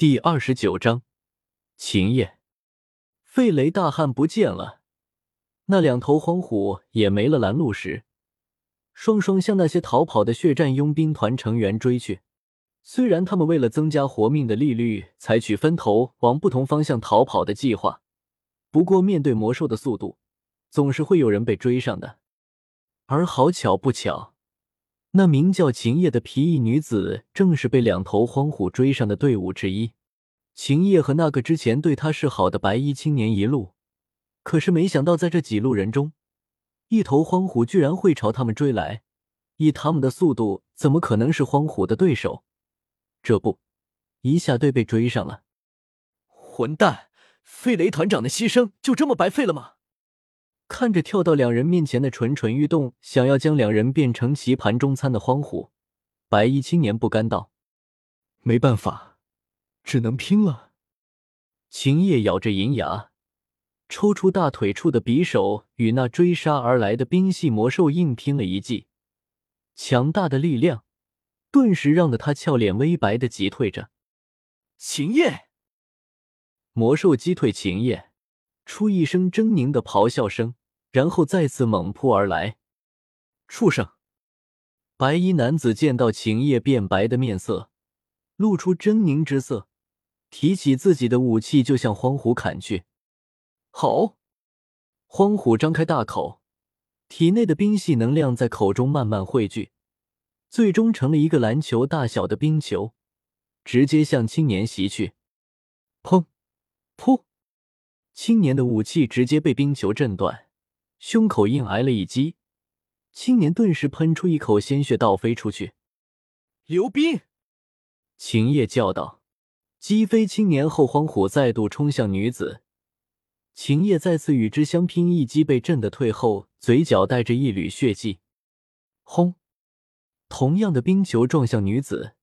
第二十九章，秦叶，费雷大汉不见了，那两头荒虎也没了拦路石，双双向那些逃跑的血战佣兵团成员追去。虽然他们为了增加活命的利率，采取分头往不同方向逃跑的计划，不过面对魔兽的速度，总是会有人被追上的。而好巧不巧。那名叫秦叶的皮衣女子，正是被两头荒虎追上的队伍之一。秦叶和那个之前对他示好的白衣青年一路，可是没想到，在这几路人中，一头荒虎居然会朝他们追来。以他们的速度，怎么可能是荒虎的对手？这不，一下队被追上了。混蛋！费雷团长的牺牲就这么白费了吗？看着跳到两人面前的蠢蠢欲动，想要将两人变成棋盘中餐的荒虎，白衣青年不甘道：“没办法，只能拼了。”秦叶咬着银牙，抽出大腿处的匕首，与那追杀而来的冰系魔兽硬拼了一记。强大的力量顿时让得他俏脸微白的急退着。秦叶，魔兽击退秦叶，出一声狰狞的咆哮声。然后再次猛扑而来，畜生！白衣男子见到秦叶变白的面色，露出狰狞之色，提起自己的武器就向荒虎砍去。好！荒虎张开大口，体内的冰系能量在口中慢慢汇聚，最终成了一个篮球大小的冰球，直接向青年袭去。砰！噗！青年的武器直接被冰球震断。胸口硬挨了一击，青年顿时喷出一口鲜血，倒飞出去。刘冰，秦叶叫道：“击飞青年后，荒虎再度冲向女子。秦叶再次与之相拼，一击被震得退后，嘴角带着一缕血迹。轰！同样的冰球撞向女子，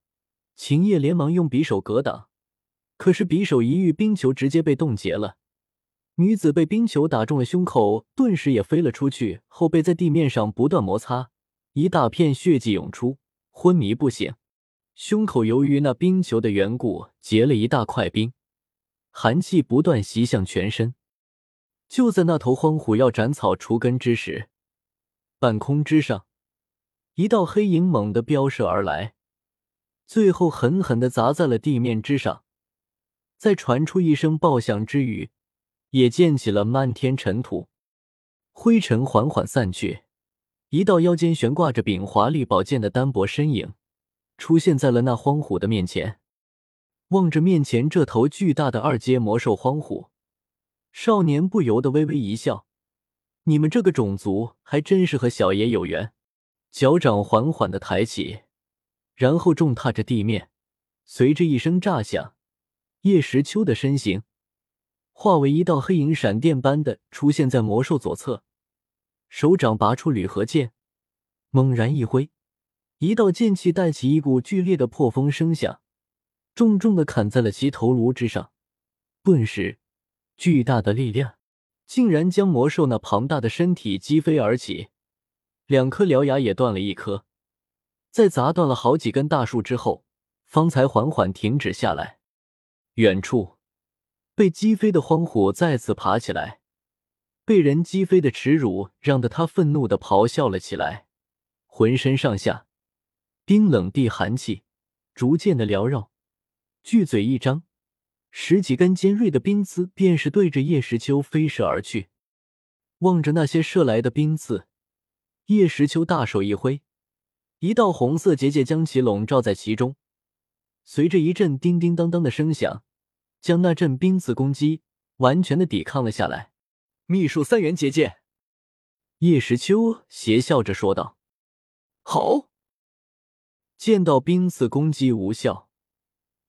秦叶连忙用匕首格挡，可是匕首一遇冰球，直接被冻结了。女子被冰球打中了胸口，顿时也飞了出去，后背在地面上不断摩擦，一大片血迹涌出，昏迷不醒。胸口由于那冰球的缘故结了一大块冰，寒气不断袭向全身。就在那头荒虎要斩草除根之时，半空之上，一道黑影猛地飙射而来，最后狠狠地砸在了地面之上，再传出一声爆响之余。也溅起了漫天尘土，灰尘缓缓散去，一道腰间悬挂着柄华丽宝剑的单薄身影出现在了那荒虎的面前。望着面前这头巨大的二阶魔兽荒虎，少年不由得微微一笑：“你们这个种族还真是和小爷有缘。”脚掌缓缓的抬起，然后重踏着地面，随着一声炸响，叶时秋的身形。化为一道黑影，闪电般的出现在魔兽左侧，手掌拔出铝合剑，猛然一挥，一道剑气带起一股剧烈的破风声响，重重的砍在了其头颅之上。顿时，巨大的力量竟然将魔兽那庞大的身体击飞而起，两颗獠牙也断了一颗，在砸断了好几根大树之后，方才缓缓停止下来。远处。被击飞的荒虎再次爬起来，被人击飞的耻辱让得他愤怒的咆哮了起来，浑身上下冰冷地寒气逐渐的缭绕，巨嘴一张，十几根尖锐的冰刺便是对着叶时秋飞射而去。望着那些射来的冰刺，叶时秋大手一挥，一道红色结界将其笼罩在其中，随着一阵叮叮当当的声响。将那阵冰刺攻击完全的抵抗了下来。秘术三元结界，叶时秋邪笑着说道：“好。”见到冰刺攻击无效，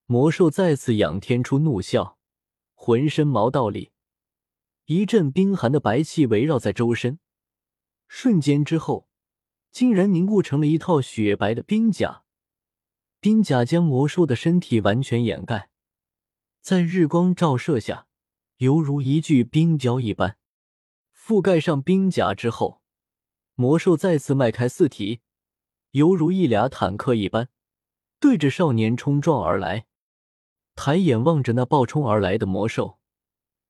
魔兽再次仰天出怒啸，浑身毛倒立，一阵冰寒的白气围绕在周身，瞬间之后，竟然凝固成了一套雪白的冰甲。冰甲将魔兽的身体完全掩盖。在日光照射下，犹如一具冰雕一般。覆盖上冰甲之后，魔兽再次迈开四蹄，犹如一俩坦克一般，对着少年冲撞而来。抬眼望着那暴冲而来的魔兽，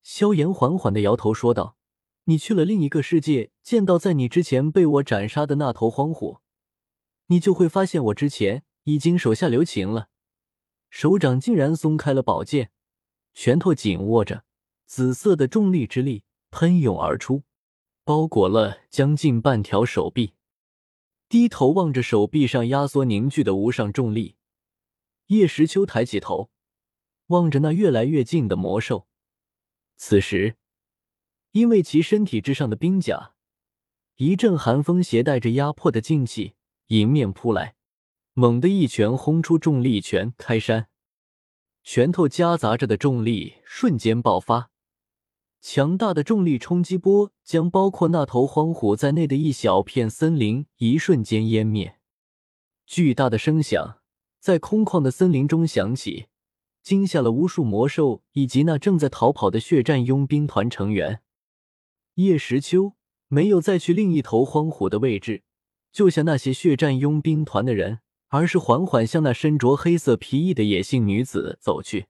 萧炎缓缓的摇头说道：“你去了另一个世界，见到在你之前被我斩杀的那头荒虎，你就会发现我之前已经手下留情了。”手掌竟然松开了宝剑，拳头紧握着，紫色的重力之力喷涌而出，包裹了将近半条手臂。低头望着手臂上压缩凝聚的无上重力，叶时秋抬起头，望着那越来越近的魔兽。此时，因为其身体之上的冰甲，一阵寒风携带着压迫的劲气迎面扑来。猛地一拳轰出重力拳开山，拳头夹杂着的重力瞬间爆发，强大的重力冲击波将包括那头荒虎在内的一小片森林一瞬间湮灭。巨大的声响在空旷的森林中响起，惊吓了无数魔兽以及那正在逃跑的血战佣兵团成员。叶时秋没有再去另一头荒虎的位置，救下那些血战佣兵团的人。而是缓缓向那身着黑色皮衣的野性女子走去。